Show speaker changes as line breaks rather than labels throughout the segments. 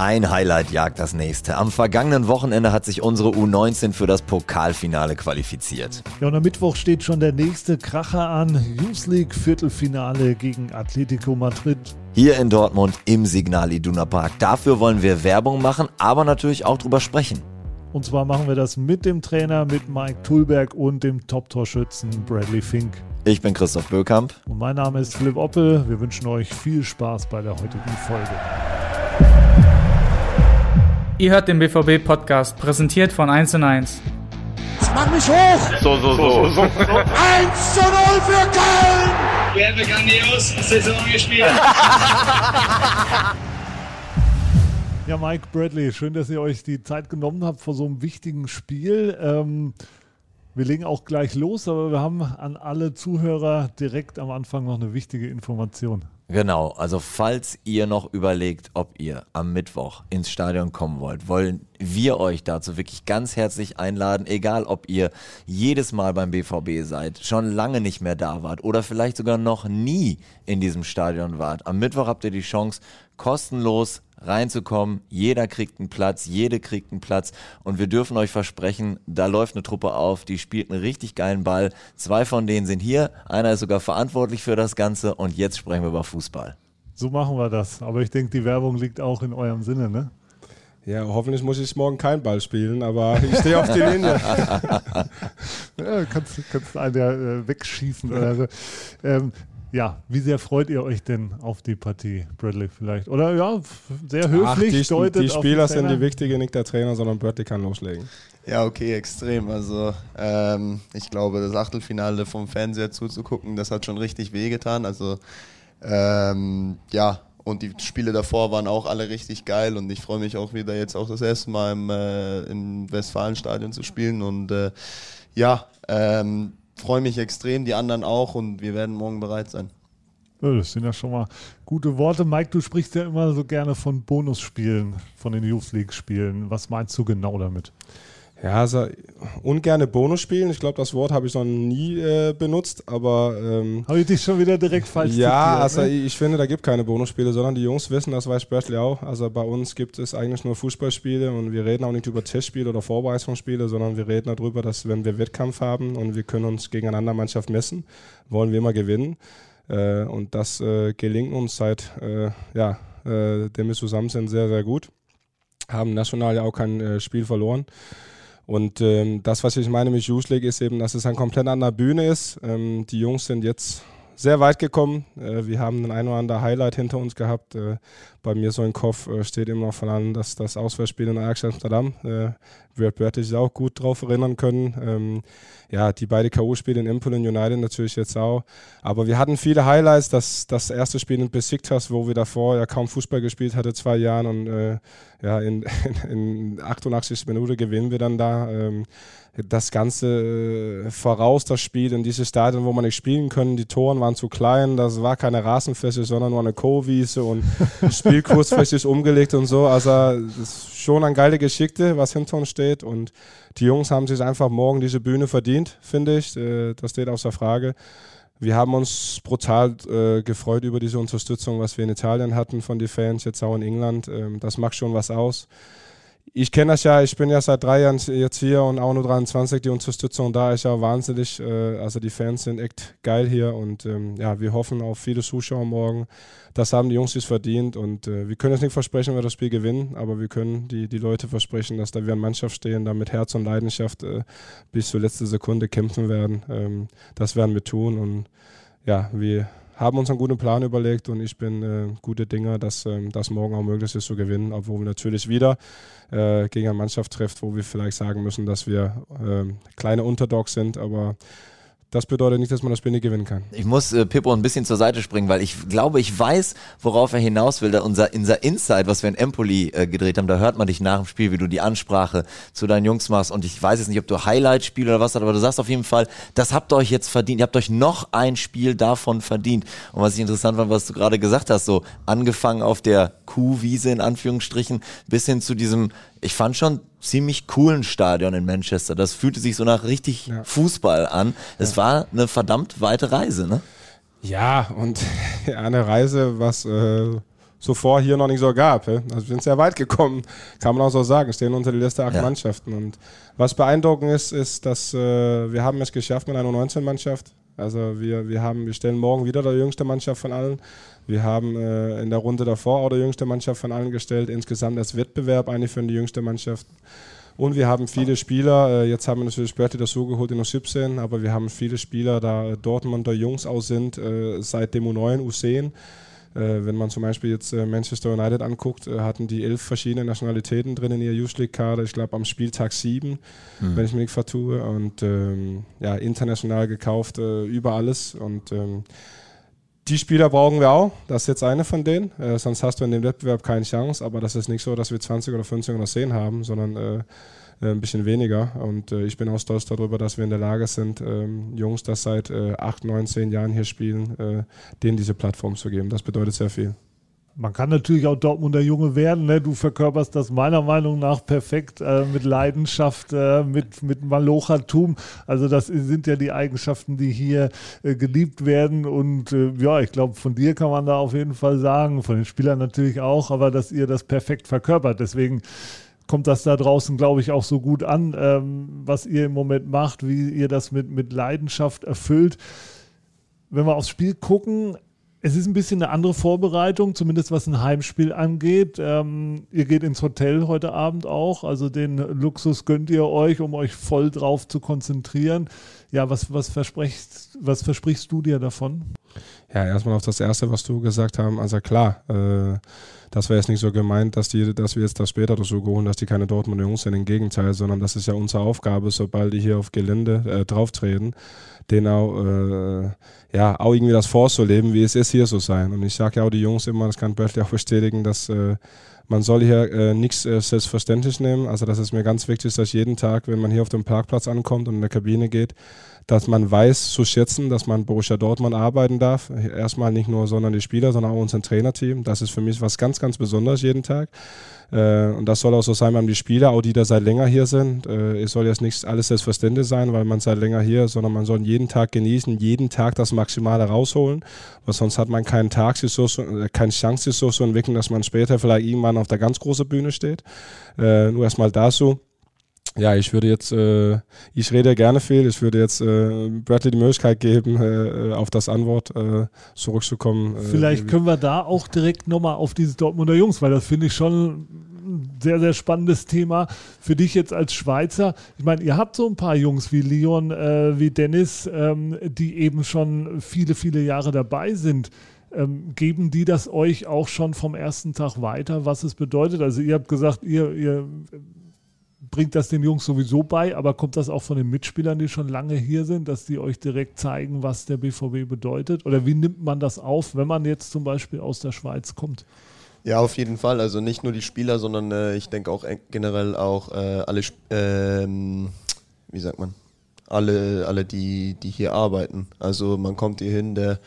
Ein Highlight jagt das nächste. Am vergangenen Wochenende hat sich unsere U19 für das Pokalfinale qualifiziert.
Ja, und am Mittwoch steht schon der nächste Kracher an. Youth League Viertelfinale gegen Atletico Madrid.
Hier in Dortmund im Signal Iduna Park. Dafür wollen wir Werbung machen, aber natürlich auch drüber sprechen.
Und zwar machen wir das mit dem Trainer, mit Mike Tulberg und dem Top-Torschützen Bradley Fink.
Ich bin Christoph Böckamp.
Und mein Name ist Philipp Oppel. Wir wünschen euch viel Spaß bei der heutigen Folge.
Ihr hört den BVB-Podcast, präsentiert von 1 und 1.
Jetzt mach mich hoch!
So, so, so. so, so. 1
zu 0 für Köln!
Wir haben grandios Saison gespielt.
Ja, Mike Bradley, schön, dass ihr euch die Zeit genommen habt vor so einem wichtigen Spiel. Ähm, wir legen auch gleich los, aber wir haben an alle Zuhörer direkt am Anfang noch eine wichtige Information.
Genau, also falls ihr noch überlegt, ob ihr am Mittwoch ins Stadion kommen wollt, wollen wir euch dazu wirklich ganz herzlich einladen, egal ob ihr jedes Mal beim BVB seid, schon lange nicht mehr da wart oder vielleicht sogar noch nie in diesem Stadion wart. Am Mittwoch habt ihr die Chance, kostenlos reinzukommen. Jeder kriegt einen Platz, jede kriegt einen Platz und wir dürfen euch versprechen, da läuft eine Truppe auf, die spielt einen richtig geilen Ball. Zwei von denen sind hier, einer ist sogar verantwortlich für das Ganze und jetzt sprechen wir über Fußball.
So machen wir das, aber ich denke, die Werbung liegt auch in eurem Sinne, ne?
Ja, hoffentlich muss ich morgen kein Ball spielen, aber ich stehe auf die Linie.
ja, kannst, kannst einen ja äh, wegschießen oder so. Ähm, ja, wie sehr freut ihr euch denn auf die Partie, Bradley vielleicht? Oder ja, sehr höflich Ach,
die,
deutet
Die Spieler sind die wichtige, nicht der Trainer, sondern Bradley kann loslegen.
Ja, okay, extrem. Also ähm, ich glaube, das Achtelfinale vom Fernseher zuzugucken, das hat schon richtig wehgetan. Also ähm, ja, und die Spiele davor waren auch alle richtig geil und ich freue mich auch wieder jetzt auch das erste Mal im, äh, im Westfalenstadion zu spielen und äh, ja, ähm, freue mich extrem, die anderen auch und wir werden morgen bereit sein.
Das sind ja schon mal gute Worte. Mike, du sprichst ja immer so gerne von Bonusspielen, von den Youth League-Spielen. Was meinst du genau damit?
Ja, also ungerne Bonus spielen. Ich glaube, das Wort habe ich noch nie äh, benutzt, aber. Ähm,
habe ich dich schon wieder direkt falsch
Ja, zitiert, also ne? ich finde, da gibt keine Bonusspiele, sondern die Jungs wissen, das weiß Bertley auch. Also bei uns gibt es eigentlich nur Fußballspiele und wir reden auch nicht über Testspiele oder Vorbereitungsspiele, sondern wir reden darüber, dass wenn wir Wettkampf haben und wir können uns gegen eine andere Mannschaft messen, wollen wir immer gewinnen. Äh, und das äh, gelingt uns seit, äh, ja, äh, dem wir zusammen sind, sehr, sehr gut. Haben national ja auch kein äh, Spiel verloren. Und ähm, das, was ich meine mit Youth League, ist eben, dass es eine komplett andere Bühne ist. Ähm, die Jungs sind jetzt sehr weit gekommen. Äh, wir haben ein ein oder andere Highlight hinter uns gehabt. Äh, bei mir so im Kopf äh, steht immer noch von an, dass das Auswärtsspiel in Ajax Amsterdam äh, wird Börte sich auch gut drauf erinnern können. Ähm, ja, die beiden K.O.-Spiele in Empoli und United natürlich jetzt auch. Aber wir hatten viele Highlights. Das, das erste Spiel in Besiktas, wo wir davor ja kaum Fußball gespielt hatten, zwei Jahren und äh, ja, in, in, in 88 Minuten gewinnen wir dann da. Ähm, das Ganze äh, voraus, das Spiel in dieses Stadion, wo man nicht spielen können. Die Toren waren zu klein, das war keine Rasenfläche, sondern nur eine Co-Wiese und das Spiel kurzfristig umgelegt und so. Also das ist schon eine geile Geschichte, was hinter uns steht und die Jungs haben sich einfach morgen diese Bühne verdient, finde ich. Äh, das steht außer Frage. Wir haben uns brutal äh, gefreut über diese Unterstützung, was wir in Italien hatten von den Fans, jetzt auch in England. Ähm, das macht schon was aus ich kenne das ja, ich bin ja seit drei Jahren jetzt hier und auch nur 23, die Unterstützung da ist ja wahnsinnig. Äh, also die Fans sind echt geil hier und ähm, ja, wir hoffen auf viele Zuschauer morgen. Das haben die Jungs sich verdient und äh, wir können jetzt nicht versprechen, wer das Spiel gewinnen, aber wir können die, die Leute versprechen, dass da wir eine Mannschaft stehen, da mit Herz und Leidenschaft äh, bis zur letzten Sekunde kämpfen werden. Ähm, das werden wir tun und ja, wir haben uns einen guten Plan überlegt und ich bin äh, gute Dinge, dass äh, das morgen auch möglich ist zu gewinnen, obwohl wir natürlich wieder äh, gegen eine Mannschaft trifft, wo wir vielleicht sagen müssen, dass wir äh, kleine Unterdogs sind, aber das bedeutet nicht, dass man das Spiel nicht gewinnen kann.
Ich muss äh, Pippo ein bisschen zur Seite springen, weil ich glaube, ich weiß, worauf er hinaus will. Da unser, unser Inside, was wir in Empoli äh, gedreht haben, da hört man dich nach dem Spiel, wie du die Ansprache zu deinen Jungs machst. Und ich weiß jetzt nicht, ob du Highlight spiel oder was, aber du sagst auf jeden Fall, das habt ihr euch jetzt verdient. Ihr habt euch noch ein Spiel davon verdient. Und was ich interessant fand, was du gerade gesagt hast, so angefangen auf der Kuhwiese in Anführungsstrichen, bis hin zu diesem ich fand schon ziemlich coolen Stadion in Manchester. Das fühlte sich so nach richtig ja. Fußball an. Es ja. war eine verdammt weite Reise, ne?
Ja, und eine Reise, was äh, zuvor hier noch nicht so gab. Also wir sind sehr weit gekommen, kann man auch so sagen, stehen unter der Liste acht ja. Mannschaften. Und was beeindruckend ist, ist, dass äh, wir haben es geschafft mit einer 19-Mannschaft. Also wir, wir, haben, wir stellen morgen wieder die jüngste Mannschaft von allen. Wir haben äh, in der Runde davor auch die jüngste Mannschaft von allen gestellt. Insgesamt als Wettbewerb eine für die jüngste Mannschaft. Und wir haben viele Spieler, äh, jetzt haben wir natürlich Berti dazugeholt in der 17, aber wir haben viele Spieler, da Dortmunder Jungs aus sind, äh, seit dem U9, U10. Äh, wenn man zum Beispiel jetzt äh, Manchester United anguckt, äh, hatten die elf verschiedene Nationalitäten drin in ihrer Youth League-Kader. Ich glaube am Spieltag sieben, mhm. wenn ich mich nicht vertue. Und ähm, ja, international gekauft über alles. Und ähm, die Spieler brauchen wir auch. Das ist jetzt eine von denen. Äh, sonst hast du in dem Wettbewerb keine Chance. Aber das ist nicht so, dass wir 20 oder 15 oder 10 haben, sondern äh, äh, ein bisschen weniger. Und äh, ich bin auch stolz darüber, dass wir in der Lage sind, ähm, Jungs, das seit äh, 8, 9, 10 Jahren hier spielen, äh, denen diese Plattform zu geben. Das bedeutet sehr viel.
Man kann natürlich auch Dortmunder Junge werden. Ne? Du verkörperst das meiner Meinung nach perfekt äh, mit Leidenschaft, äh, mit, mit Malochertum. Also das sind ja die Eigenschaften, die hier äh, geliebt werden. Und äh, ja, ich glaube, von dir kann man da auf jeden Fall sagen, von den Spielern natürlich auch, aber dass ihr das perfekt verkörpert. Deswegen kommt das da draußen, glaube ich, auch so gut an, ähm, was ihr im Moment macht, wie ihr das mit, mit Leidenschaft erfüllt. Wenn wir aufs Spiel gucken, es ist ein bisschen eine andere Vorbereitung, zumindest was ein Heimspiel angeht. Ähm, ihr geht ins Hotel heute Abend auch, also den Luxus gönnt ihr euch, um euch voll drauf zu konzentrieren. Ja, was, was, versprichst, was versprichst du dir davon?
Ja, erstmal auf das Erste, was du gesagt hast. Also klar, äh, das wäre jetzt nicht so gemeint, dass, die, dass wir jetzt das später dazu holen, dass die keine Dortmunder Jungs sind. Im Gegenteil, sondern das ist ja unsere Aufgabe, sobald die hier auf Gelände äh, drauftreten, denen auch, äh, ja, auch irgendwie das vorzuleben, wie es ist, hier zu sein. Und ich sage ja auch die Jungs immer, das kann Bradley auch bestätigen, dass äh, man soll hier äh, nichts äh, selbstverständlich nehmen. Also das ist mir ganz wichtig, dass jeden Tag, wenn man hier auf dem Parkplatz ankommt und in der Kabine geht, dass man weiß zu schätzen, dass man Borussia Dortmund arbeiten darf. Erstmal nicht nur, sondern die Spieler, sondern auch unser Trainerteam. Das ist für mich was ganz, ganz Besonderes jeden Tag. Äh, und das soll auch so sein beim die Spieler, auch die da seit länger hier sind. Äh, es soll jetzt nicht alles selbstverständlich sein, weil man seit länger hier, ist, sondern man soll jeden Tag genießen, jeden Tag das Maximale rausholen, weil sonst hat man keinen Tag, sich so, äh, keine Chance, sich so zu entwickeln, dass man später vielleicht irgendwann auf der ganz großen Bühne steht. Nur erstmal dazu ja, ich würde jetzt, äh, ich rede gerne viel, ich würde jetzt äh, Bradley die Möglichkeit geben, äh, auf das Antwort äh, zurückzukommen.
Äh, Vielleicht können wir da auch direkt nochmal auf dieses Dortmunder Jungs, weil das finde ich schon ein sehr, sehr spannendes Thema für dich jetzt als Schweizer. Ich meine, ihr habt so ein paar Jungs wie Leon, äh, wie Dennis, ähm, die eben schon viele, viele Jahre dabei sind. Ähm, geben die das euch auch schon vom ersten Tag weiter, was es bedeutet? Also ihr habt gesagt, ihr, ihr bringt das den Jungs sowieso bei, aber kommt das auch von den Mitspielern, die schon lange hier sind, dass die euch direkt zeigen, was der BVB bedeutet? Oder wie nimmt man das auf, wenn man jetzt zum Beispiel aus der Schweiz kommt?
Ja, auf jeden Fall. Also nicht nur die Spieler, sondern äh, ich denke auch generell auch äh, alle, ähm, wie sagt man, alle, alle die, die hier arbeiten. Also man kommt hier hin, der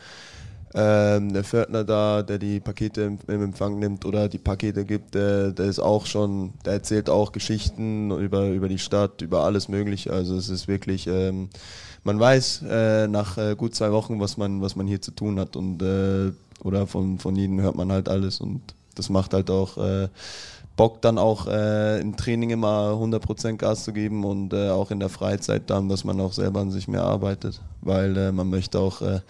ähm, der Pförtner da, der die Pakete im, im, Empfang nimmt oder die Pakete gibt, der, der ist auch schon, der erzählt auch Geschichten über, über die Stadt, über alles Mögliche. Also es ist wirklich, ähm, man weiß äh, nach äh, gut zwei Wochen, was man, was man hier zu tun hat und äh, oder von, von jedem hört man halt alles und das macht halt auch äh, Bock dann auch äh, im Training immer 100% Gas zu geben und äh, auch in der Freizeit dann, dass man auch selber an sich mehr arbeitet, weil äh, man möchte auch äh,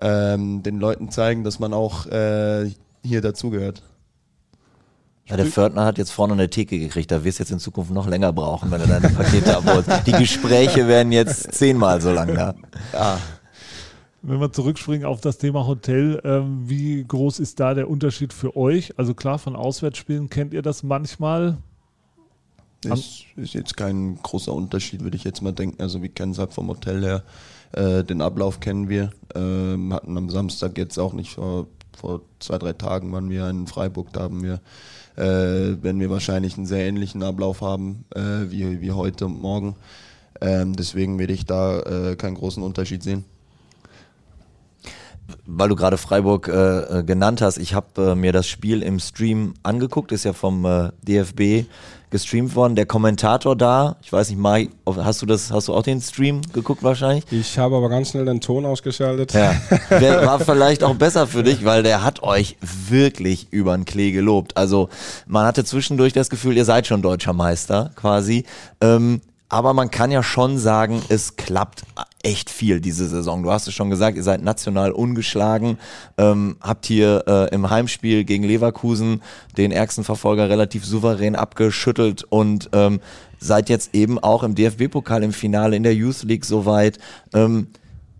ähm, den Leuten zeigen, dass man auch äh, hier dazugehört.
Ja, der Fördner hat jetzt vorne eine Theke gekriegt, da wirst du jetzt in Zukunft noch länger brauchen, wenn du deine Pakete abholst. Die Gespräche werden jetzt zehnmal so lang da. Ja.
Wenn wir zurückspringen auf das Thema Hotel, ähm, wie groß ist da der Unterschied für euch? Also klar, von Auswärtsspielen kennt ihr das manchmal.
Das ist jetzt kein großer Unterschied, würde ich jetzt mal denken. Also wir kennen es halt vom Hotel her. Äh, den Ablauf kennen wir. Ähm, hatten am Samstag jetzt auch nicht vor, vor zwei, drei Tagen waren wir in Freiburg, da haben wir, äh, werden wir wahrscheinlich einen sehr ähnlichen Ablauf haben äh, wie, wie heute und morgen. Ähm, deswegen werde ich da äh, keinen großen Unterschied sehen.
weil du gerade Freiburg äh, äh, genannt hast, ich habe äh, mir das Spiel im Stream angeguckt, ist ja vom äh, DFB gestreamt worden. Der Kommentator da, ich weiß nicht, Mai, hast du das, hast du auch den Stream geguckt wahrscheinlich?
Ich habe aber ganz schnell den Ton ausgeschaltet.
Ja, der war vielleicht auch besser für dich, weil der hat euch wirklich über den Klee gelobt. Also man hatte zwischendurch das Gefühl, ihr seid schon deutscher Meister quasi. Ähm, aber man kann ja schon sagen, es klappt echt viel diese Saison. Du hast es schon gesagt, ihr seid national ungeschlagen, ähm, habt hier äh, im Heimspiel gegen Leverkusen den ärgsten Verfolger relativ souverän abgeschüttelt und ähm, seid jetzt eben auch im DFB-Pokal im Finale in der Youth League soweit. Ähm,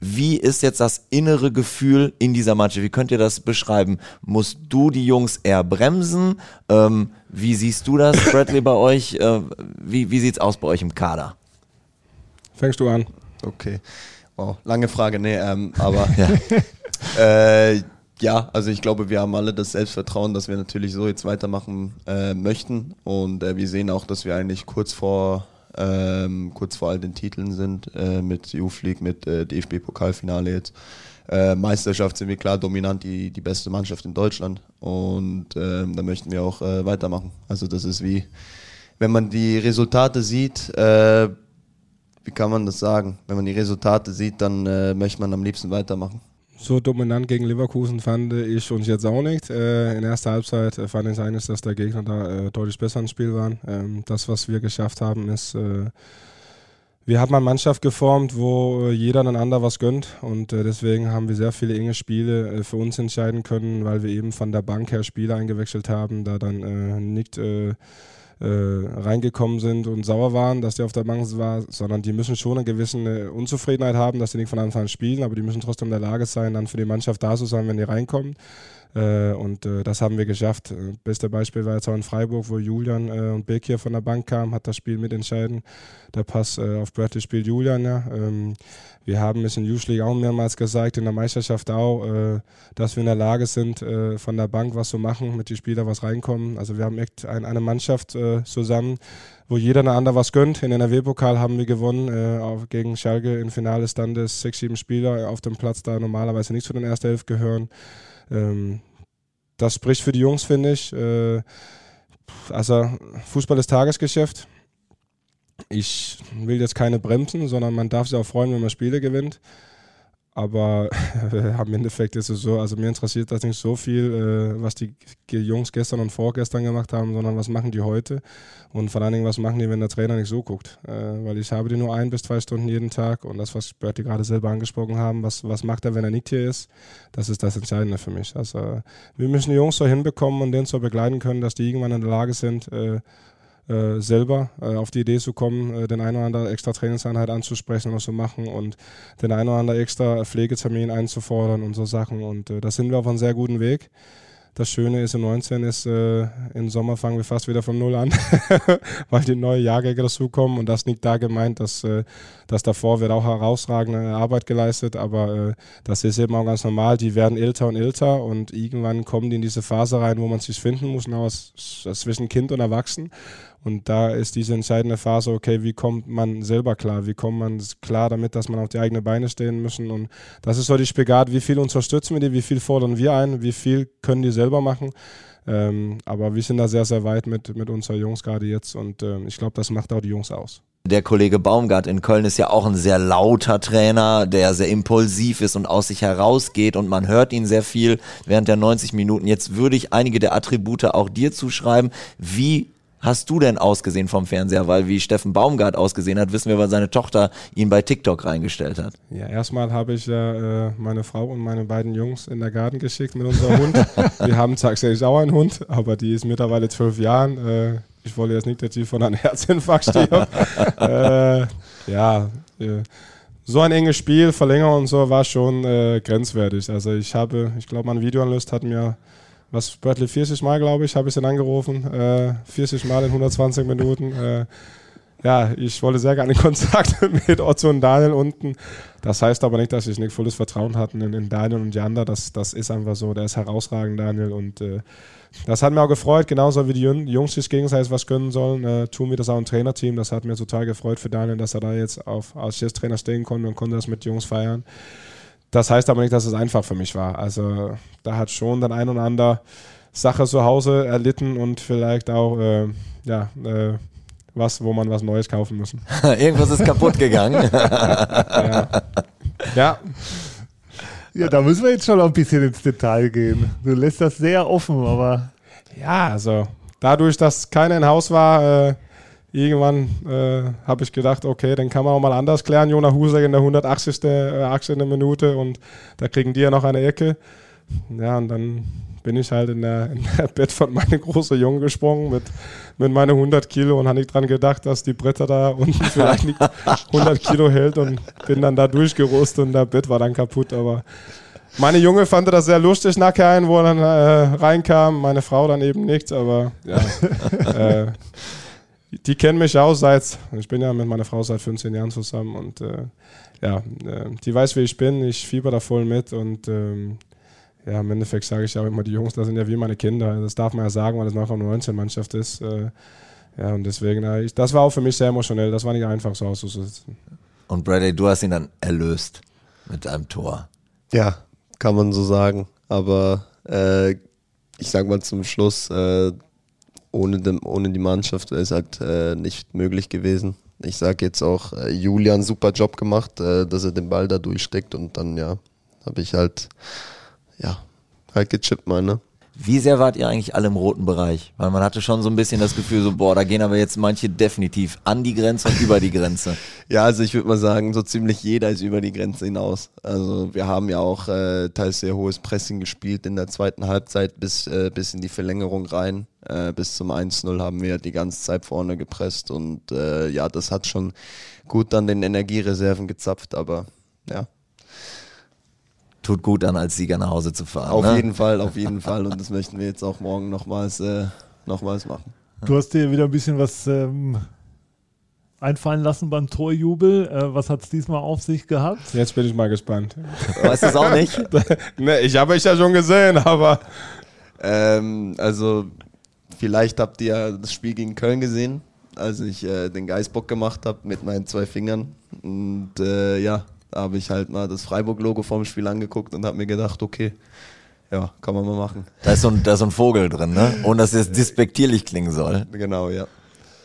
wie ist jetzt das innere Gefühl in dieser Mannschaft? Wie könnt ihr das beschreiben? Musst du die Jungs eher bremsen? Ähm, wie siehst du das, Bradley, bei euch? Äh, wie wie sieht es aus bei euch im Kader?
Fängst du an?
Okay. Wow, lange Frage, nee, ähm, aber ja. äh, ja, also ich glaube, wir haben alle das Selbstvertrauen, dass wir natürlich so jetzt weitermachen äh, möchten und äh, wir sehen auch, dass wir eigentlich kurz vor ähm, kurz vor all den Titeln sind, äh, mit Youth League, mit äh, DFB-Pokalfinale jetzt. Äh, Meisterschaft sind wir klar dominant die, die beste Mannschaft in Deutschland und ähm, da möchten wir auch äh, weitermachen. Also das ist wie, wenn man die Resultate sieht, äh, wie kann man das sagen? Wenn man die Resultate sieht, dann äh, möchte man am liebsten weitermachen
so dominant gegen Leverkusen fand ich uns jetzt auch nicht. Äh, in erster Halbzeit äh, fand ich eigentlich, dass der Gegner da äh, deutlich besser ins Spiel war. Ähm, das, was wir geschafft haben, ist, äh, wir haben eine Mannschaft geformt, wo äh, jeder einander was gönnt und äh, deswegen haben wir sehr viele enge Spiele für uns entscheiden können, weil wir eben von der Bank her Spiele eingewechselt haben, da dann nicht äh, reingekommen sind und sauer waren, dass der auf der Bank war, sondern die müssen schon eine gewisse Unzufriedenheit haben, dass sie nicht von Anfang an spielen, aber die müssen trotzdem in der Lage sein, dann für die Mannschaft da zu sein, wenn die reinkommen. Äh, und äh, das haben wir geschafft. Äh, beste Beispiel war jetzt auch in Freiburg, wo Julian und Beck hier von der Bank kamen, hat das Spiel mitentscheiden. Der Pass auf Bradley spielt Julian, ja. Ähm, wir haben es in League auch mehrmals gesagt, in der Meisterschaft auch, dass wir in der Lage sind, von der Bank was zu machen, mit den Spielern was reinkommen. Also wir haben echt eine Mannschaft zusammen, wo jeder eine andere was gönnt. In NRW-Pokal haben wir gewonnen äh, gegen Schalke im Finale stand es sechs, sieben Spieler auf dem Platz, da normalerweise nicht zu den ersten elf gehören. Ähm, das spricht für die Jungs, finde ich. Äh, also Fußball ist Tagesgeschäft. Ich will jetzt keine bremsen, sondern man darf sich auch freuen, wenn man Spiele gewinnt. Aber im Endeffekt ist es so, also mir interessiert das nicht so viel, äh, was die Jungs gestern und vorgestern gemacht haben, sondern was machen die heute und vor allen Dingen, was machen die, wenn der Trainer nicht so guckt. Äh, weil ich habe die nur ein bis zwei Stunden jeden Tag und das, was Berti gerade selber angesprochen haben, was, was macht er, wenn er nicht hier ist, das ist das Entscheidende für mich. Also wir müssen die Jungs so hinbekommen und denen so begleiten können, dass die irgendwann in der Lage sind, äh, selber äh, auf die Idee zu kommen, äh, den einen oder anderen extra Trainingseinheit anzusprechen und zu machen und den einen oder anderen extra Pflegetermin einzufordern und so Sachen. Und äh, da sind wir auf einem sehr guten Weg. Das Schöne ist, im 19 ist, äh, im Sommer fangen wir fast wieder von Null an, weil die neuen Jahrgänge dazukommen und das nicht da gemeint, dass, äh, dass davor wird auch herausragende Arbeit geleistet, aber äh, das ist eben auch ganz normal. Die werden älter und älter und irgendwann kommen die in diese Phase rein, wo man sich finden muss, aus, zwischen Kind und Erwachsen. Und da ist diese entscheidende Phase, okay, wie kommt man selber klar? Wie kommt man klar damit, dass man auf die eigenen Beine stehen müssen? Und das ist so die Spagat, wie viel unterstützen wir die, wie viel fordern wir ein, wie viel können die selber machen? Ähm, aber wir sind da sehr, sehr weit mit, mit unseren Jungs gerade jetzt und ähm, ich glaube, das macht auch die Jungs aus.
Der Kollege Baumgart in Köln ist ja auch ein sehr lauter Trainer, der sehr impulsiv ist und aus sich herausgeht und man hört ihn sehr viel während der 90 Minuten. Jetzt würde ich einige der Attribute auch dir zuschreiben. Wie hast du denn ausgesehen vom Fernseher? Weil wie Steffen Baumgart ausgesehen hat, wissen wir, weil seine Tochter ihn bei TikTok reingestellt hat.
Ja, erstmal habe ich ja äh, meine Frau und meine beiden Jungs in der Garten geschickt mit unserem Hund. Wir haben tatsächlich auch einen Hund, aber die ist mittlerweile zwölf Jahren. Äh, ich wollte jetzt nicht, dass sie von einem Herzinfarkt stirbt. äh, ja, äh, so ein enges Spiel, Verlängerung und so war schon äh, grenzwertig. Also ich habe, ich glaube, mein Videoanalyst hat mir was Bradley 40 Mal, glaube ich, habe ich ihn angerufen. Äh, 40 Mal in 120 Minuten. Äh, ja, ich wollte sehr gerne Kontakt mit Otto und Daniel unten. Das heißt aber nicht, dass ich nicht volles Vertrauen hatte in, in Daniel und Janda. Das, das ist einfach so. Der ist herausragend, Daniel. Und äh, das hat mir auch gefreut, genauso wie die Jungs sich gegenseitig was gönnen sollen. Äh, tun wir das auch im Trainerteam. Das hat mir total gefreut für Daniel, dass er da jetzt auf, als Cheftrainer stehen konnte und konnte das mit Jungs feiern das heißt aber nicht, dass es einfach für mich war. Also da hat schon dann ein und andere Sache zu Hause erlitten und vielleicht auch äh, ja, äh, was, wo man was Neues kaufen müssen.
Irgendwas ist kaputt gegangen.
ja. ja.
Ja, da müssen wir jetzt schon noch ein bisschen ins Detail gehen. Du lässt das sehr offen, aber.
Ja, also dadurch, dass keiner im Haus war, äh, irgendwann äh, habe ich gedacht, okay, dann kann man auch mal anders klären. Jonah Husek in der 180. Äh, 18. Minute und da kriegen die ja noch eine Ecke. Ja, und dann bin ich halt in der, in der Bett von meinem großen Jungen gesprungen mit, mit meinen 100 Kilo und habe nicht dran gedacht, dass die Bretter da unten vielleicht nicht 100 Kilo hält und bin dann da durchgerostet und das Bett war dann kaputt. Aber meine Junge fand das sehr lustig nachher, wo er dann äh, reinkam. Meine Frau dann eben nichts, aber ja. äh, die kennen mich auch seit, ich bin ja mit meiner Frau seit 15 Jahren zusammen und äh, ja, äh, die weiß, wie ich bin. Ich fieber da voll mit und ähm, ja, im Endeffekt sage ich auch immer, die Jungs, das sind ja wie meine Kinder. Das darf man ja sagen, weil das eine 19-Mannschaft ist. Äh, ja, und deswegen, äh, ich, das war auch für mich sehr emotionell. Das war nicht einfach, so auszusitzen.
Und Bradley, du hast ihn dann erlöst mit einem Tor.
Ja, kann man so sagen. Aber äh, ich sag mal zum Schluss, äh, ohne, dem, ohne die Mannschaft wäre es halt äh, nicht möglich gewesen. Ich sage jetzt auch, äh, Julian super Job gemacht, dass er den Ball da durchsteckt und dann ja, habe ich halt ja, halt gechippt mal, ne?
Wie sehr wart ihr eigentlich alle im roten Bereich? Weil man hatte schon so ein bisschen das Gefühl, so, boah, da gehen aber jetzt manche definitiv an die Grenze und über die Grenze.
ja, also ich würde mal sagen, so ziemlich jeder ist über die Grenze hinaus. Also wir haben ja auch äh, teils sehr hohes Pressing gespielt in der zweiten Halbzeit bis, äh, bis in die Verlängerung rein. Äh, bis zum 1-0 haben wir die ganze Zeit vorne gepresst und äh, ja, das hat schon gut an den Energiereserven gezapft, aber ja
tut gut an, als Sieger nach Hause zu fahren.
Auf
ne?
jeden Fall, auf jeden Fall. Und das möchten wir jetzt auch morgen nochmals, äh, nochmals machen.
Du hast dir wieder ein bisschen was ähm, einfallen lassen beim Torjubel. Äh, was hat es diesmal auf sich gehabt?
Jetzt bin ich mal gespannt.
Weißt du es auch nicht?
ne, ich habe euch ja schon gesehen, aber.
Ähm, also, vielleicht habt ihr das Spiel gegen Köln gesehen, als ich äh, den Geißbock gemacht habe mit meinen zwei Fingern. Und äh, ja, habe ich halt mal das Freiburg-Logo vorm Spiel angeguckt und habe mir gedacht, okay, ja, kann man mal machen.
Da ist so ein, da ist so ein Vogel drin, ne? Und dass es despektierlich klingen soll.
Genau, ja.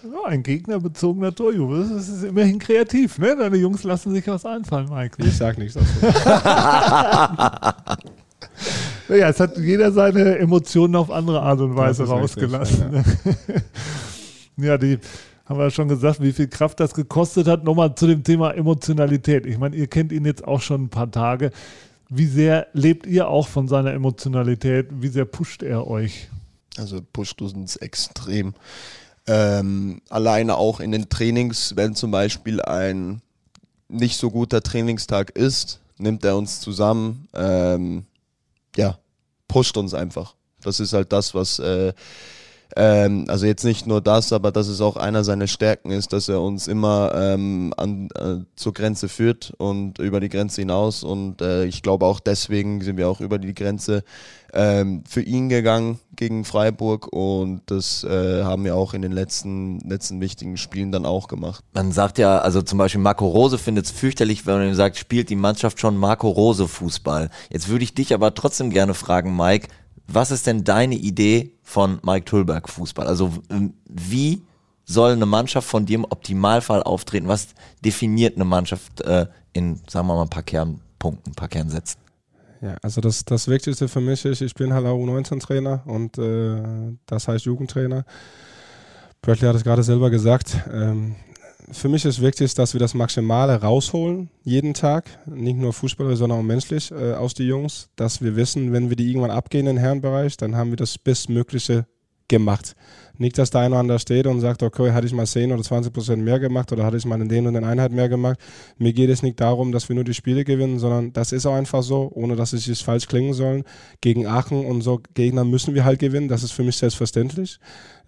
Ja, ein gegnerbezoger Torjubel. Das ist immerhin kreativ, ne? Deine Jungs lassen sich was einfallen, Mike.
Ich sag nichts dazu.
naja, es hat jeder seine Emotionen auf andere Art und Weise rausgelassen. Richtig, ja. ja, die haben wir schon gesagt, wie viel Kraft das gekostet hat. Nochmal zu dem Thema Emotionalität. Ich meine, ihr kennt ihn jetzt auch schon ein paar Tage. Wie sehr lebt ihr auch von seiner Emotionalität? Wie sehr pusht er euch?
Also pusht uns extrem. Ähm, alleine auch in den Trainings, wenn zum Beispiel ein nicht so guter Trainingstag ist, nimmt er uns zusammen. Ähm, ja, pusht uns einfach. Das ist halt das, was äh, ähm, also jetzt nicht nur das, aber dass es auch einer seiner Stärken ist, dass er uns immer ähm, an, äh, zur Grenze führt und über die Grenze hinaus. Und äh, ich glaube auch deswegen sind wir auch über die Grenze ähm, für ihn gegangen gegen Freiburg und das äh, haben wir auch in den letzten, letzten wichtigen Spielen dann auch gemacht.
Man sagt ja, also zum Beispiel Marco Rose findet es fürchterlich, wenn man ihm sagt, spielt die Mannschaft schon Marco Rose Fußball. Jetzt würde ich dich aber trotzdem gerne fragen, Mike, was ist denn deine Idee von Mike Tulberg Fußball? Also wie soll eine Mannschaft von dir im Optimalfall auftreten? Was definiert eine Mannschaft äh, in, sagen wir mal, ein paar Kernpunkten, ein paar Kernsätzen?
Ja, also das, das Wichtigste für mich ist, ich bin halt auch U19-Trainer und äh, das heißt Jugendtrainer. Bradley hat es gerade selber gesagt. Ähm, für mich ist wichtig, dass wir das Maximale rausholen, jeden Tag. Nicht nur Fußballer, sondern auch menschlich äh, aus den Jungs. Dass wir wissen, wenn wir die irgendwann abgehen in den Herrenbereich, dann haben wir das Bestmögliche gemacht. Nicht, dass der eine oder andere steht und sagt, okay, hatte ich mal 10 oder 20 Prozent mehr gemacht oder hatte ich mal in den und den Einheit mehr gemacht. Mir geht es nicht darum, dass wir nur die Spiele gewinnen, sondern das ist auch einfach so, ohne dass es sich falsch klingen sollen. Gegen Aachen und so Gegner müssen wir halt gewinnen. Das ist für mich selbstverständlich.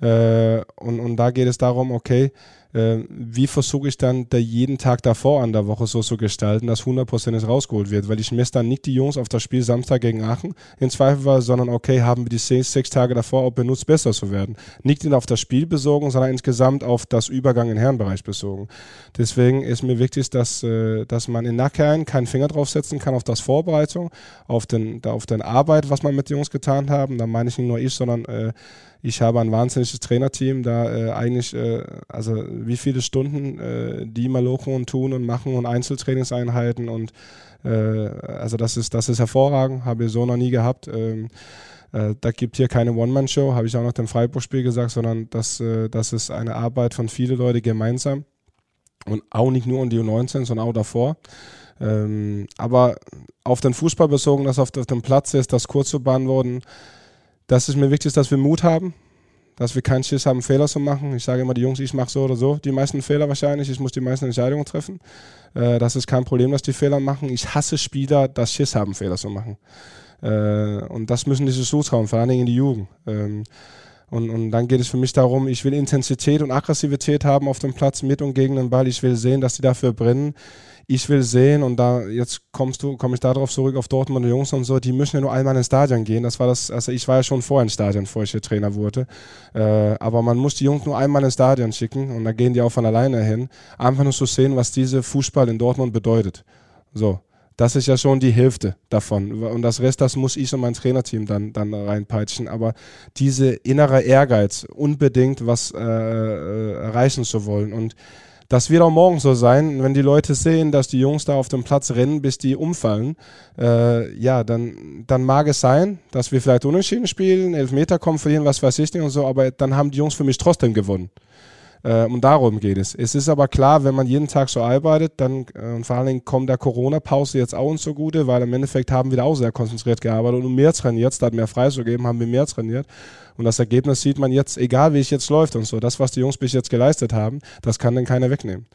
Äh, und, und da geht es darum, okay, äh, wie versuche ich dann da jeden Tag davor an der Woche so zu gestalten, dass 100% rausgeholt wird, weil ich messe dann nicht die Jungs auf das Spiel Samstag gegen Aachen in Zweifel, sondern okay, haben wir die sechs, sechs Tage davor auch benutzt, besser zu werden. Nicht nicht auf das Spiel bezogen, sondern insgesamt auf das Übergang in Herrenbereich bezogen. Deswegen ist mir wichtig, dass, äh, dass man in Nackern keinen Finger draufsetzen kann auf das Vorbereitung, auf den, auf den Arbeit, was man mit den Jungs getan haben. Da meine ich nicht nur ich, sondern äh, ich habe ein wahnsinniges Trainerteam, da äh, eigentlich, äh, also wie viele Stunden äh, die malochen tun und machen und Einzeltrainingseinheiten und äh, also das ist, das ist hervorragend, habe ich so noch nie gehabt. Ähm, äh, da gibt hier keine One-Man-Show, habe ich auch noch dem Freiburg-Spiel gesagt, sondern das, äh, das ist eine Arbeit von vielen Leuten gemeinsam und auch nicht nur um die U19, sondern auch davor. Ähm, aber auf den Fußball bezogen, dass auf dem Platz ist, das kurz zu beantworten, das ist mir wichtig, dass wir Mut haben, dass wir keinen Schiss haben, Fehler zu machen. Ich sage immer, die Jungs, ich mache so oder so die meisten Fehler wahrscheinlich. Ich muss die meisten Entscheidungen treffen. Äh, das ist kein Problem, dass die Fehler machen. Ich hasse Spieler, das Schiss haben, Fehler zu machen. Äh, und das müssen die sich zutrauen, vor allen Dingen in die Jugend. Ähm, und, und dann geht es für mich darum, ich will Intensität und Aggressivität haben auf dem Platz mit und gegen den Ball. Ich will sehen, dass die dafür brennen ich will sehen, und da jetzt kommst du, komme ich darauf zurück auf Dortmund und Jungs und so, die müssen ja nur einmal ins Stadion gehen. Das war das, also ich war ja schon vorher ins Stadion, bevor ich hier Trainer wurde. Äh, aber man muss die Jungs nur einmal ins Stadion schicken und da gehen die auch von alleine hin. Einfach nur zu sehen, was diese Fußball in Dortmund bedeutet. So. Das ist ja schon die Hälfte davon. Und das Rest, das muss ich und mein Trainerteam dann, dann reinpeitschen. Aber diese innere Ehrgeiz, unbedingt was äh, äh erreichen zu wollen. Und das wird auch morgen so sein, wenn die Leute sehen, dass die Jungs da auf dem Platz rennen, bis die umfallen. Äh, ja, dann, dann mag es sein, dass wir vielleicht unentschieden spielen, Elfmeter kommen, verlieren, was weiß ich nicht und so, aber dann haben die Jungs für mich trotzdem gewonnen. Äh, und darum geht es. Es ist aber klar, wenn man jeden Tag so arbeitet, dann äh, und vor allen Dingen kommt der Corona-Pause jetzt auch uns zugute, weil im Endeffekt haben wir da auch sehr konzentriert gearbeitet und mehr trainiert, statt mehr freizugeben, haben wir mehr trainiert. Und das Ergebnis sieht man jetzt, egal wie es jetzt läuft und so. Das, was die Jungs bis jetzt geleistet haben, das kann dann keiner wegnehmen.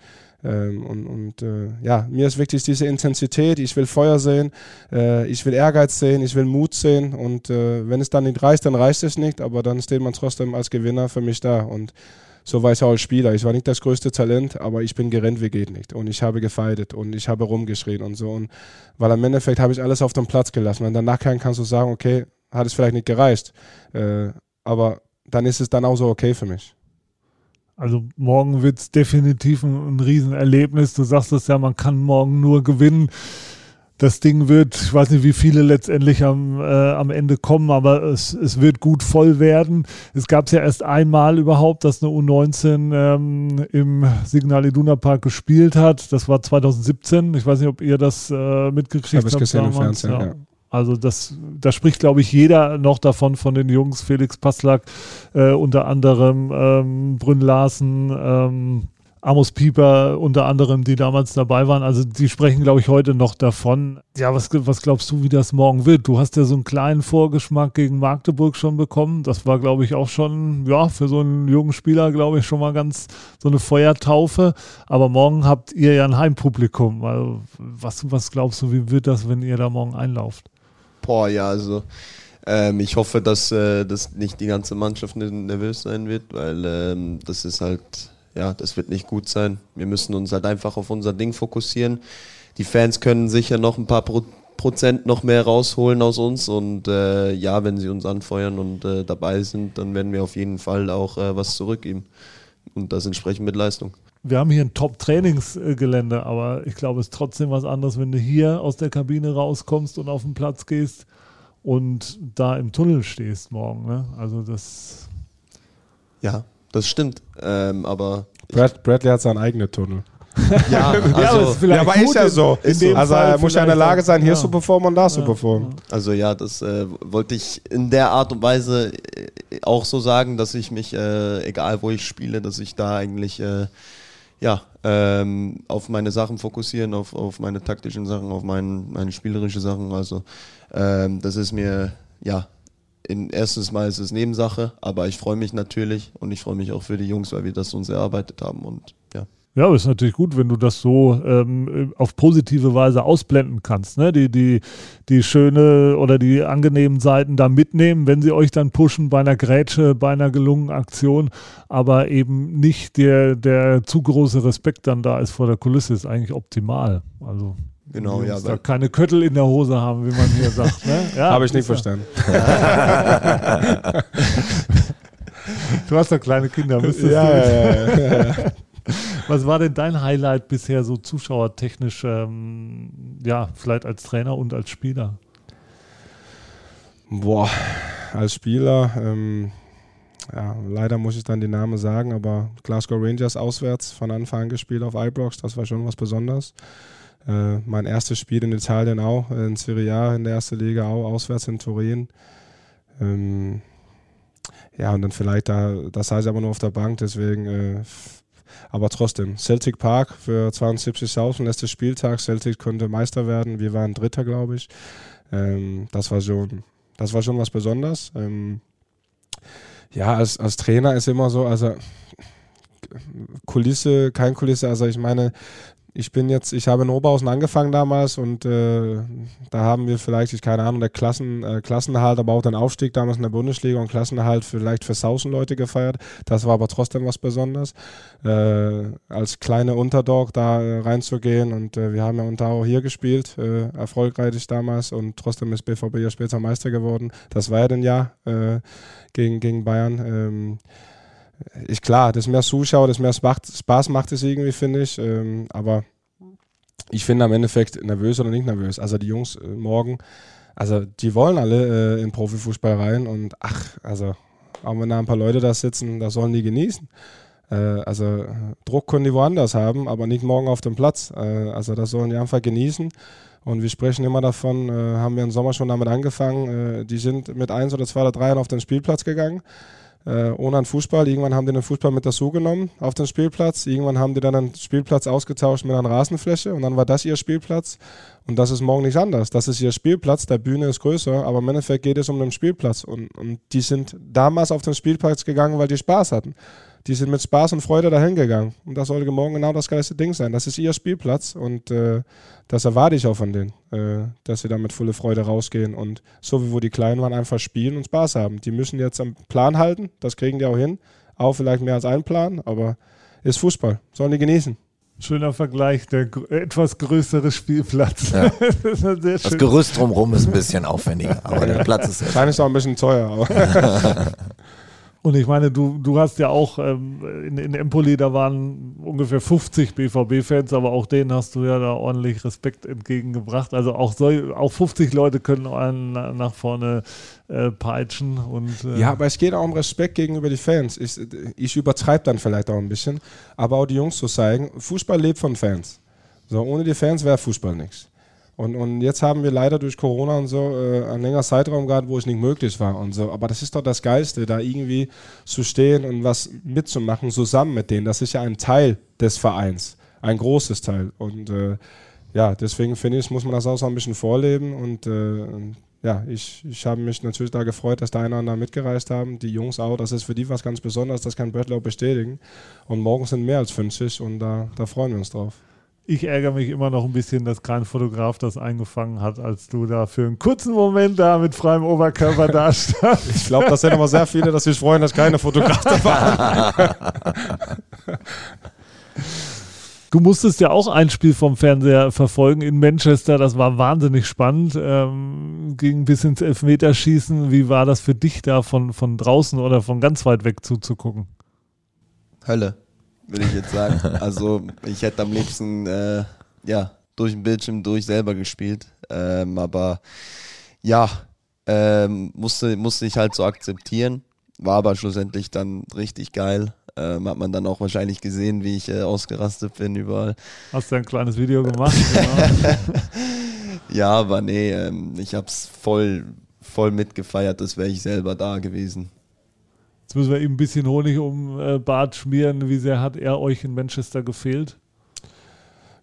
Ähm, und, und äh, ja, mir ist wichtig diese Intensität. Ich will Feuer sehen, äh, ich will Ehrgeiz sehen, ich will Mut sehen. Und äh, wenn es dann nicht reicht, dann reicht es nicht. Aber dann steht man trotzdem als Gewinner für mich da. Und so war ich auch als Spieler. Ich war nicht das größte Talent, aber ich bin gerannt wie geht nicht. Und ich habe gefeitet und ich habe rumgeschrien und so. Und weil im Endeffekt habe ich alles auf dem Platz gelassen. Und danach kannst du sagen, okay, hat es vielleicht nicht gereicht. Äh, aber dann ist es dann auch so okay für mich.
Also morgen wird es definitiv ein, ein Riesenerlebnis. Du sagst es ja, man kann morgen nur gewinnen. Das Ding wird, ich weiß nicht, wie viele letztendlich am, äh, am Ende kommen, aber es, es wird gut voll werden. Es gab es ja erst einmal überhaupt, dass eine U19 ähm, im Signal Iduna Park gespielt hat. Das war 2017. Ich weiß nicht, ob ihr das äh, mitgekriegt habt. Habe ich
gesehen damals. im Fernsehen, ja. ja.
Also das, da spricht, glaube ich, jeder noch davon von den Jungs, Felix Passlack, äh, unter anderem ähm, Brünn Larsen, ähm, Amos Pieper unter anderem, die damals dabei waren. Also die sprechen, glaube ich, heute noch davon. Ja, was, was glaubst du, wie das morgen wird? Du hast ja so einen kleinen Vorgeschmack gegen Magdeburg schon bekommen. Das war, glaube ich, auch schon, ja, für so einen jungen Spieler, glaube ich, schon mal ganz so eine Feuertaufe. Aber morgen habt ihr ja ein Heimpublikum. Also was, was glaubst du, wie wird das, wenn ihr da morgen einlauft?
Boah, ja, also ähm, ich hoffe, dass, äh, dass nicht die ganze Mannschaft nervös sein wird, weil ähm, das ist halt, ja, das wird nicht gut sein. Wir müssen uns halt einfach auf unser Ding fokussieren. Die Fans können sicher noch ein paar Pro Prozent noch mehr rausholen aus uns und äh, ja, wenn sie uns anfeuern und äh, dabei sind, dann werden wir auf jeden Fall auch äh, was zurückgeben und das entsprechend mit Leistung
wir haben hier ein Top-Trainingsgelände, aber ich glaube, es ist trotzdem was anderes, wenn du hier aus der Kabine rauskommst und auf den Platz gehst und da im Tunnel stehst morgen. Ne? Also das.
Ja, das stimmt. Ähm, aber.
Brad, Bradley hat seinen eigenen Tunnel.
Ja, also,
ja, aber, ja, aber ist ja so. Ist so. Also er muss ja in der Lage sein, hier ja. zu performen und da ja. zu performen.
Also ja, das äh, wollte ich in der Art und Weise äh, auch so sagen, dass ich mich, äh, egal wo ich spiele, dass ich da eigentlich äh, ja, ähm, auf meine Sachen fokussieren, auf, auf meine taktischen Sachen, auf mein, meine spielerischen Sachen. Also ähm, das ist mir, ja, in, erstens mal ist es Nebensache, aber ich freue mich natürlich und ich freue mich auch für die Jungs, weil wir das uns erarbeitet haben und ja.
Ja, ist natürlich gut, wenn du das so ähm, auf positive Weise ausblenden kannst. Ne? Die, die, die schöne oder die angenehmen Seiten da mitnehmen, wenn sie euch dann pushen bei einer Grätsche, bei einer gelungenen Aktion, aber eben nicht der, der zu große Respekt dann da ist vor der Kulisse, ist eigentlich optimal. Also
Genau, ja.
Da keine Köttel in der Hose haben, wie man hier sagt. Ne?
Ja, Habe ich nicht verstanden.
du hast doch kleine Kinder, müsstest
ja,
du.
ja, ja.
Was war denn dein Highlight bisher so zuschauertechnisch, ähm, ja, vielleicht als Trainer und als Spieler?
Boah, als Spieler, ähm, ja, leider muss ich dann die Namen sagen, aber Glasgow Rangers auswärts von Anfang an gespielt auf Ibrox, das war schon was Besonderes. Äh, mein erstes Spiel in Italien auch, in Serie A in der ersten Liga auch, auswärts in Turin. Ähm, ja, und dann vielleicht da, das heißt aber nur auf der Bank, deswegen, äh, aber trotzdem, Celtic Park für 72.000, letzter Spieltag, Celtic konnte Meister werden, wir waren Dritter, glaube ich. Ähm, das war schon, das war schon was Besonderes. Ähm, ja, als, als Trainer ist immer so, also Kulisse, kein Kulisse, also ich meine, ich bin jetzt, ich habe in Oberhausen angefangen damals und äh, da haben wir vielleicht, ich keine Ahnung, der Klassen, äh, Klassenerhalt, aber auch den Aufstieg damals in der Bundesliga und Klassenerhalt vielleicht für Sausenleute gefeiert. Das war aber trotzdem was Besonderes. Äh, als kleine Unterdog da äh, reinzugehen und äh, wir haben ja unter auch hier gespielt, äh, erfolgreich damals und trotzdem ist BVB ja später Meister geworden. Das war ja dann Jahr gegen, gegen Bayern. Ähm, ist klar, das mehr Zuschauer, das mehr Spaß macht es irgendwie, finde ich. Ähm, aber ich finde am Endeffekt nervös oder nicht nervös. Also die Jungs äh, morgen, also die wollen alle äh, in Profifußball rein und ach, also auch wenn da ein paar Leute da sitzen, das sollen die genießen. Äh, also Druck können die woanders haben, aber nicht morgen auf dem Platz. Äh, also das sollen die einfach genießen. Und wir sprechen immer davon, äh, haben wir im Sommer schon damit angefangen, äh, die sind mit eins oder zwei oder drei auf den Spielplatz gegangen äh, ohne einen Fußball. Irgendwann haben die den Fußball mit dazu genommen auf den Spielplatz. Irgendwann haben die dann den Spielplatz ausgetauscht mit einer Rasenfläche und dann war das ihr Spielplatz. Und das ist morgen nicht anders. Das ist ihr Spielplatz, der Bühne ist größer, aber im Endeffekt geht es um den Spielplatz. Und, und die sind damals auf den Spielplatz gegangen, weil die Spaß hatten die sind mit Spaß und Freude dahin gegangen. Und das sollte morgen genau das geilste Ding sein. Das ist ihr Spielplatz und äh, das erwarte ich auch von denen, äh, dass sie da mit voller Freude rausgehen und so wie wo die Kleinen waren, einfach spielen und Spaß haben. Die müssen jetzt am Plan halten, das kriegen die auch hin. Auch vielleicht mehr als einen Plan, aber ist Fußball. Sollen die genießen.
Schöner Vergleich, der etwas größere Spielplatz.
Ja. das, das Gerüst drumherum ist ein bisschen aufwendiger, aber der Platz ist.
Wahrscheinlich ist auch ein bisschen teuer.
Und ich meine, du, du hast ja auch ähm, in, in Empoli, da waren ungefähr 50 BVB-Fans, aber auch denen hast du ja da ordentlich Respekt entgegengebracht. Also auch, so, auch 50 Leute können einen nach vorne äh, peitschen. Und,
äh ja, aber es geht auch um Respekt gegenüber den Fans. Ich, ich übertreibe dann vielleicht auch ein bisschen, aber auch die Jungs zu zeigen, Fußball lebt von Fans. So, ohne die Fans wäre Fußball nichts. Und, und jetzt haben wir leider durch Corona und so äh, einen längeren Zeitraum gehabt, wo es nicht möglich war und so. Aber das ist doch das Geilste, da irgendwie zu stehen und was mitzumachen zusammen mit denen. Das ist ja ein Teil des Vereins, ein großes Teil. Und äh, ja, deswegen finde ich, muss man das auch so ein bisschen vorleben. Und äh, ja, ich, ich habe mich natürlich da gefreut, dass da einer mitgereist haben. Die Jungs auch, das ist für die was ganz Besonderes, das kann auch bestätigen. Und morgen sind mehr als 50 und da, da freuen wir uns drauf.
Ich ärgere mich immer noch ein bisschen, dass kein Fotograf das eingefangen hat, als du da für einen kurzen Moment da mit freiem Oberkörper da standst.
Ich glaube, das sind aber sehr viele, dass sich freuen, dass keine Fotograf da waren.
Du musstest ja auch ein Spiel vom Fernseher verfolgen in Manchester. Das war wahnsinnig spannend. Ähm, ging bis ins Elfmeterschießen. Wie war das für dich da von, von draußen oder von ganz weit weg zuzugucken?
Hölle würde ich jetzt sagen. Also ich hätte am liebsten äh, ja, durch den Bildschirm durch selber gespielt. Ähm, aber ja, ähm, musste, musste ich halt so akzeptieren. War aber schlussendlich dann richtig geil. Ähm, hat man dann auch wahrscheinlich gesehen, wie ich äh, ausgerastet bin überall.
Hast du ein kleines Video gemacht?
Genau. ja, aber nee, ähm, ich habe es voll, voll mitgefeiert, das wäre ich selber da gewesen.
Jetzt müssen wir ihm ein bisschen Honig um äh, Bart schmieren. Wie sehr hat er euch in Manchester gefehlt?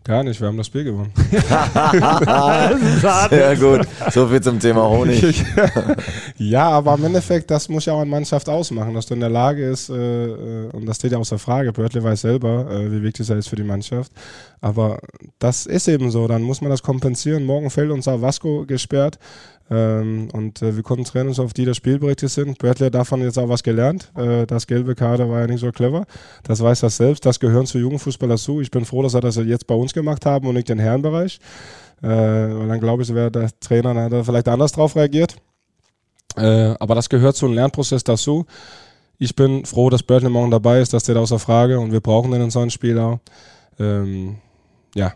Gar nicht, wir haben das Spiel gewonnen.
Sehr gut. So viel zum Thema Honig.
ja, aber im Endeffekt, das muss ja auch eine Mannschaft ausmachen, dass du in der Lage ist, äh, äh und das steht ja außer Frage, Börtle weiß selber, äh, wie wichtig er ist für die Mannschaft. Aber das ist eben so, dann muss man das kompensieren. Morgen fällt unser Vasco gesperrt. Ähm, und äh, wir konzentrieren uns auf die, die das Spielberichte sind. Bradley hat davon jetzt auch was gelernt. Äh, das gelbe Kader war ja nicht so clever. Das weiß er selbst. Das gehört zu Jugendfußball dazu. Ich bin froh, dass er das jetzt bei uns gemacht haben und nicht den Herrenbereich. Äh, weil dann glaube ich, wäre der Trainer da vielleicht anders drauf reagiert. Äh, aber das gehört zu einem Lernprozess dazu. ich bin froh, dass Bradley morgen dabei ist, das steht außer Frage und wir brauchen den in so einem Spiel auch. Ähm, ja,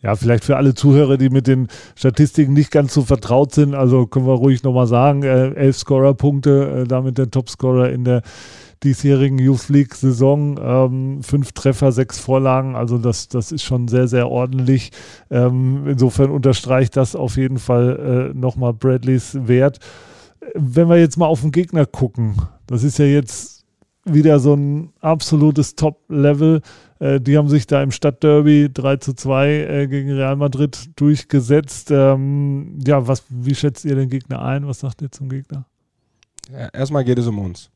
ja, vielleicht für alle Zuhörer, die mit den Statistiken nicht ganz so vertraut sind, also können wir ruhig nochmal sagen, äh, elf Scorer-Punkte, äh, damit der Topscorer in der diesjährigen Youth League-Saison. Ähm, fünf Treffer, sechs Vorlagen, also das, das ist schon sehr, sehr ordentlich. Ähm, insofern unterstreicht das auf jeden Fall äh, nochmal Bradleys Wert. Wenn wir jetzt mal auf den Gegner gucken, das ist ja jetzt wieder so ein absolutes Top-Level. Äh, die haben sich da im Stadtderby 3 zu 2 äh, gegen Real Madrid durchgesetzt. Ähm, ja, was, wie schätzt ihr den Gegner ein? Was sagt ihr zum Gegner?
Ja, erstmal geht es um uns.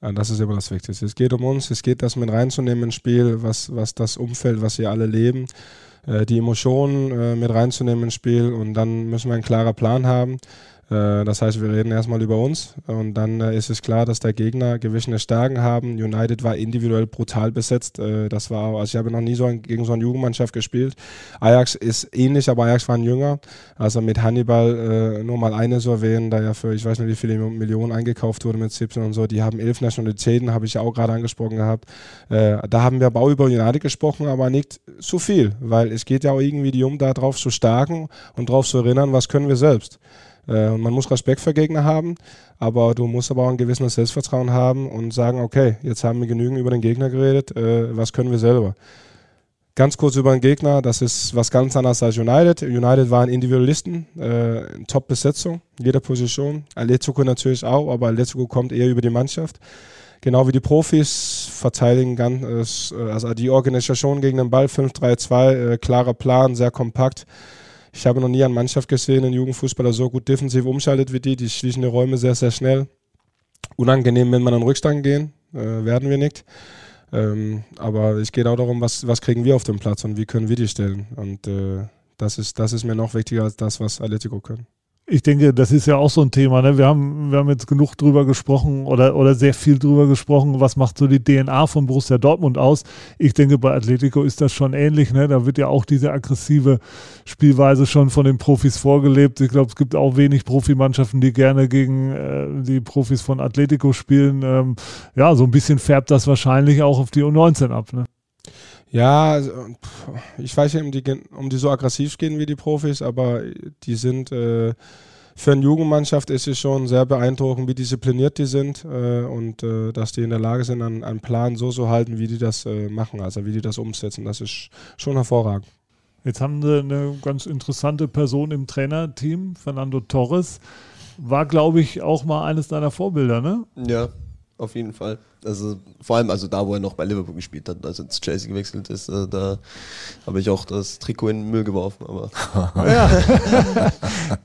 Das ist immer das Wichtigste. Es geht um uns, es geht das mit reinzunehmen ins Spiel, was, was das Umfeld, was wir alle leben, äh, die Emotionen äh, mit reinzunehmen ins Spiel und dann müssen wir einen klaren Plan haben. Äh, das heißt, wir reden erstmal über uns und dann äh, ist es klar, dass der Gegner gewisse Stärken haben. United war individuell brutal besetzt. Äh, das war, also ich habe noch nie so ein, gegen so eine Jugendmannschaft gespielt. Ajax ist ähnlich, aber Ajax waren jünger. Also mit Hannibal nur mal eine so erwähnen, da ja für ich weiß nicht wie viele Millionen eingekauft wurde mit 17 und so. Die haben elf Nationalitäten, habe ich ja auch gerade angesprochen gehabt. da haben wir aber auch über United gesprochen, aber nicht zu viel, weil es geht ja auch irgendwie um darauf zu starken und darauf zu erinnern, was können wir selbst. Äh, man muss Respekt für Gegner haben, aber du musst aber auch ein gewisses Selbstvertrauen haben und sagen, okay, jetzt haben wir genügend über den Gegner geredet, äh, was können wir selber? Ganz kurz über den Gegner, das ist was ganz anderes als United. United waren Individualisten, äh, Top-Besetzung, jeder Position. Atletico natürlich auch, aber Atletico kommt eher über die Mannschaft. Genau wie die Profis verteidigen ganz, äh, also die Organisation gegen den Ball 5-3-2, äh, klarer Plan, sehr kompakt. Ich habe noch nie eine Mannschaft gesehen, einen Jugendfußballer so gut defensiv umschaltet wie die. Die schließen die Räume sehr, sehr schnell. Unangenehm, wenn man an Rückstand gehen, äh, werden wir nicht. Ähm, aber es geht auch darum, was, was kriegen wir auf dem Platz und wie können wir die stellen. Und äh, das, ist, das ist mir noch wichtiger als das, was Atletico können
ich denke, das ist ja auch so ein Thema. Ne? Wir, haben, wir haben jetzt genug drüber gesprochen oder, oder sehr viel drüber gesprochen, was macht so die DNA von Borussia Dortmund aus. Ich denke, bei Atletico ist das schon ähnlich. Ne? Da wird ja auch diese aggressive Spielweise schon von den Profis vorgelebt. Ich glaube, es gibt auch wenig Profimannschaften, die gerne gegen äh, die Profis von Atletico spielen. Ähm, ja, so ein bisschen färbt das wahrscheinlich auch auf die U19 ab. Ne?
Ja, also, ich weiß nicht, um die, um die so aggressiv gehen wie die Profis, aber die sind äh, für eine Jugendmannschaft ist es schon sehr beeindruckend, wie diszipliniert die sind äh, und äh, dass die in der Lage sind, einen, einen Plan so zu halten, wie die das äh, machen, also wie die das umsetzen. Das ist schon hervorragend.
Jetzt haben sie eine ganz interessante Person im Trainerteam, Fernando Torres. War, glaube ich, auch mal eines deiner Vorbilder, ne?
Ja, auf jeden Fall. Also vor allem also da, wo er noch bei Liverpool gespielt hat, als er zu Chelsea gewechselt ist, äh, da habe ich auch das Trikot in den Müll geworfen. Aber
ja.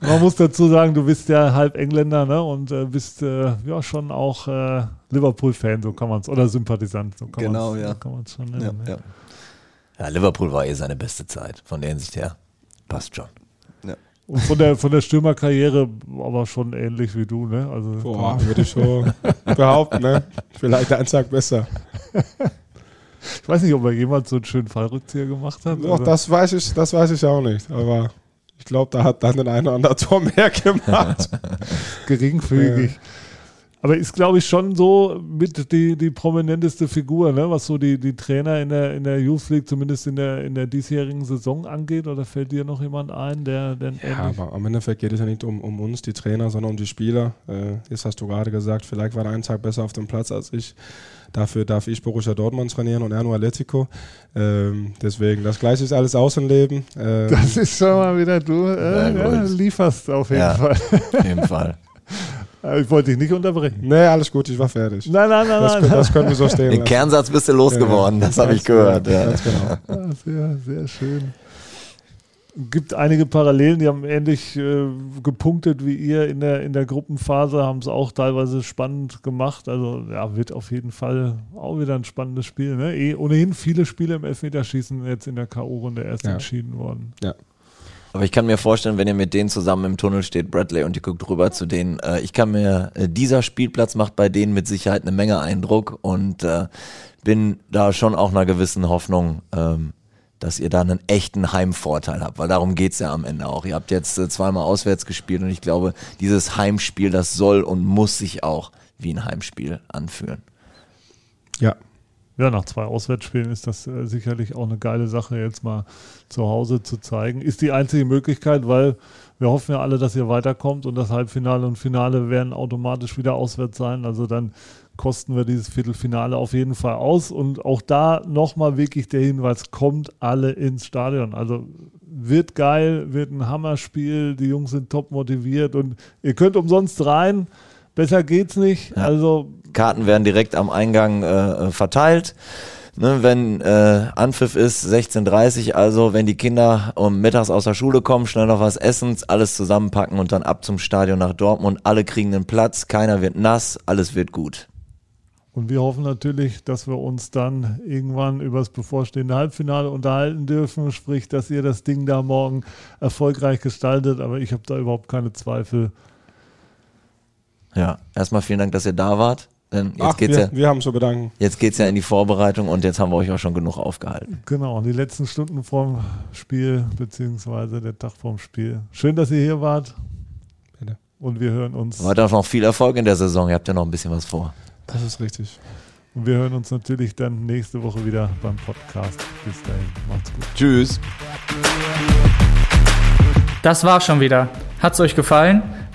Man muss dazu sagen, du bist ja halb Engländer ne? und äh, bist äh, ja schon auch äh, Liverpool-Fan, so kann man es, oder Sympathisant, so kann
genau, ja.
So kann man es schon nennen. Ja,
ne? ja. ja, Liverpool war eh seine beste Zeit, von der Hinsicht her. Passt schon.
Und von der, von der Stürmerkarriere aber schon ähnlich wie du, ne? Also,
Boah, würde ich schon behaupten, ne? Vielleicht ein Tag besser.
Ich weiß nicht, ob er jemals so einen schönen Fallrückzieher gemacht hat.
Doch, das weiß ich, das weiß ich auch nicht. Aber ich glaube, da hat dann den einen oder anderen Tor mehr gemacht.
Geringfügig. Ja. Aber ist, glaube ich, schon so mit die, die prominenteste Figur, ne? was so die, die Trainer in der, in der Youth League, zumindest in der, in der diesjährigen Saison angeht. Oder fällt dir noch jemand ein, der denn
Ja, aber am Endeffekt geht es ja nicht um, um uns, die Trainer, sondern um die Spieler. Äh, das hast du gerade gesagt, vielleicht war er einen Tag besser auf dem Platz als ich. Dafür darf ich Borussia Dortmund trainieren und er nur Atletico. Ähm, deswegen, das Gleiche ist alles Außenleben.
Ähm, das ist schon mal wieder, du äh, ja, lieferst auf jeden
ja,
Fall.
Auf jeden Fall.
Äh, ich wollte dich nicht unterbrechen.
Nee, alles gut, ich war fertig.
Nein, nein, nein.
Das,
nein.
das können wir so stehen
Den
lassen.
Kernsatz bist du losgeworden, ja, das habe ich gehört. Ja.
Ganz genau.
Ja, sehr, sehr schön. Gibt einige Parallelen, die haben ähnlich äh, gepunktet wie ihr in der, in der Gruppenphase, haben es auch teilweise spannend gemacht. Also ja, wird auf jeden Fall auch wieder ein spannendes Spiel. Ne? Eh, ohnehin viele Spiele im Elfmeterschießen jetzt in der K.O.-Runde erst
Ja.
entschieden worden.
Ja.
Aber ich kann mir vorstellen, wenn ihr mit denen zusammen im Tunnel steht, Bradley, und ihr guckt rüber zu denen, äh, ich kann mir, äh, dieser Spielplatz macht bei denen mit Sicherheit eine Menge Eindruck und äh, bin da schon auch einer gewissen Hoffnung, ähm, dass ihr da einen echten Heimvorteil habt, weil darum geht's ja am Ende auch. Ihr habt jetzt äh, zweimal auswärts gespielt und ich glaube, dieses Heimspiel, das soll und muss sich auch wie ein Heimspiel anfühlen.
Ja.
Ja, nach zwei Auswärtsspielen ist das äh, sicherlich auch eine geile Sache, jetzt mal zu Hause zu zeigen. Ist die einzige Möglichkeit, weil wir hoffen ja alle, dass ihr weiterkommt und das Halbfinale und Finale werden automatisch wieder auswärts sein. Also dann kosten wir dieses Viertelfinale auf jeden Fall aus. Und auch da nochmal wirklich der Hinweis, kommt alle ins Stadion. Also wird geil, wird ein Hammerspiel, die Jungs sind top motiviert und ihr könnt umsonst rein. Besser geht's nicht.
Ja.
Also
Karten werden direkt am Eingang äh, verteilt. Ne, wenn äh, Anpfiff ist 16.30 also wenn die Kinder um mittags aus der Schule kommen, schnell noch was essen, alles zusammenpacken und dann ab zum Stadion nach Dortmund. Alle kriegen einen Platz, keiner wird nass, alles wird gut.
Und wir hoffen natürlich, dass wir uns dann irgendwann über das bevorstehende Halbfinale unterhalten dürfen, sprich, dass ihr das Ding da morgen erfolgreich gestaltet. Aber ich habe da überhaupt keine Zweifel.
Ja, erstmal vielen Dank, dass ihr da wart. Jetzt
Ach,
geht's
wir,
ja,
wir haben zu bedanken.
jetzt geht's ja in die Vorbereitung und jetzt haben wir euch auch schon genug aufgehalten.
Genau, die letzten Stunden vorm Spiel, beziehungsweise der Tag vorm Spiel. Schön, dass ihr hier wart.
Bitte.
Und wir hören uns.
Weiter noch viel Erfolg in der Saison. Ihr habt ja noch ein bisschen was vor.
Das ist richtig.
Und wir hören uns natürlich dann nächste Woche wieder beim Podcast. Bis dahin, macht's gut.
Tschüss.
Das war's schon wieder. Hat's euch gefallen?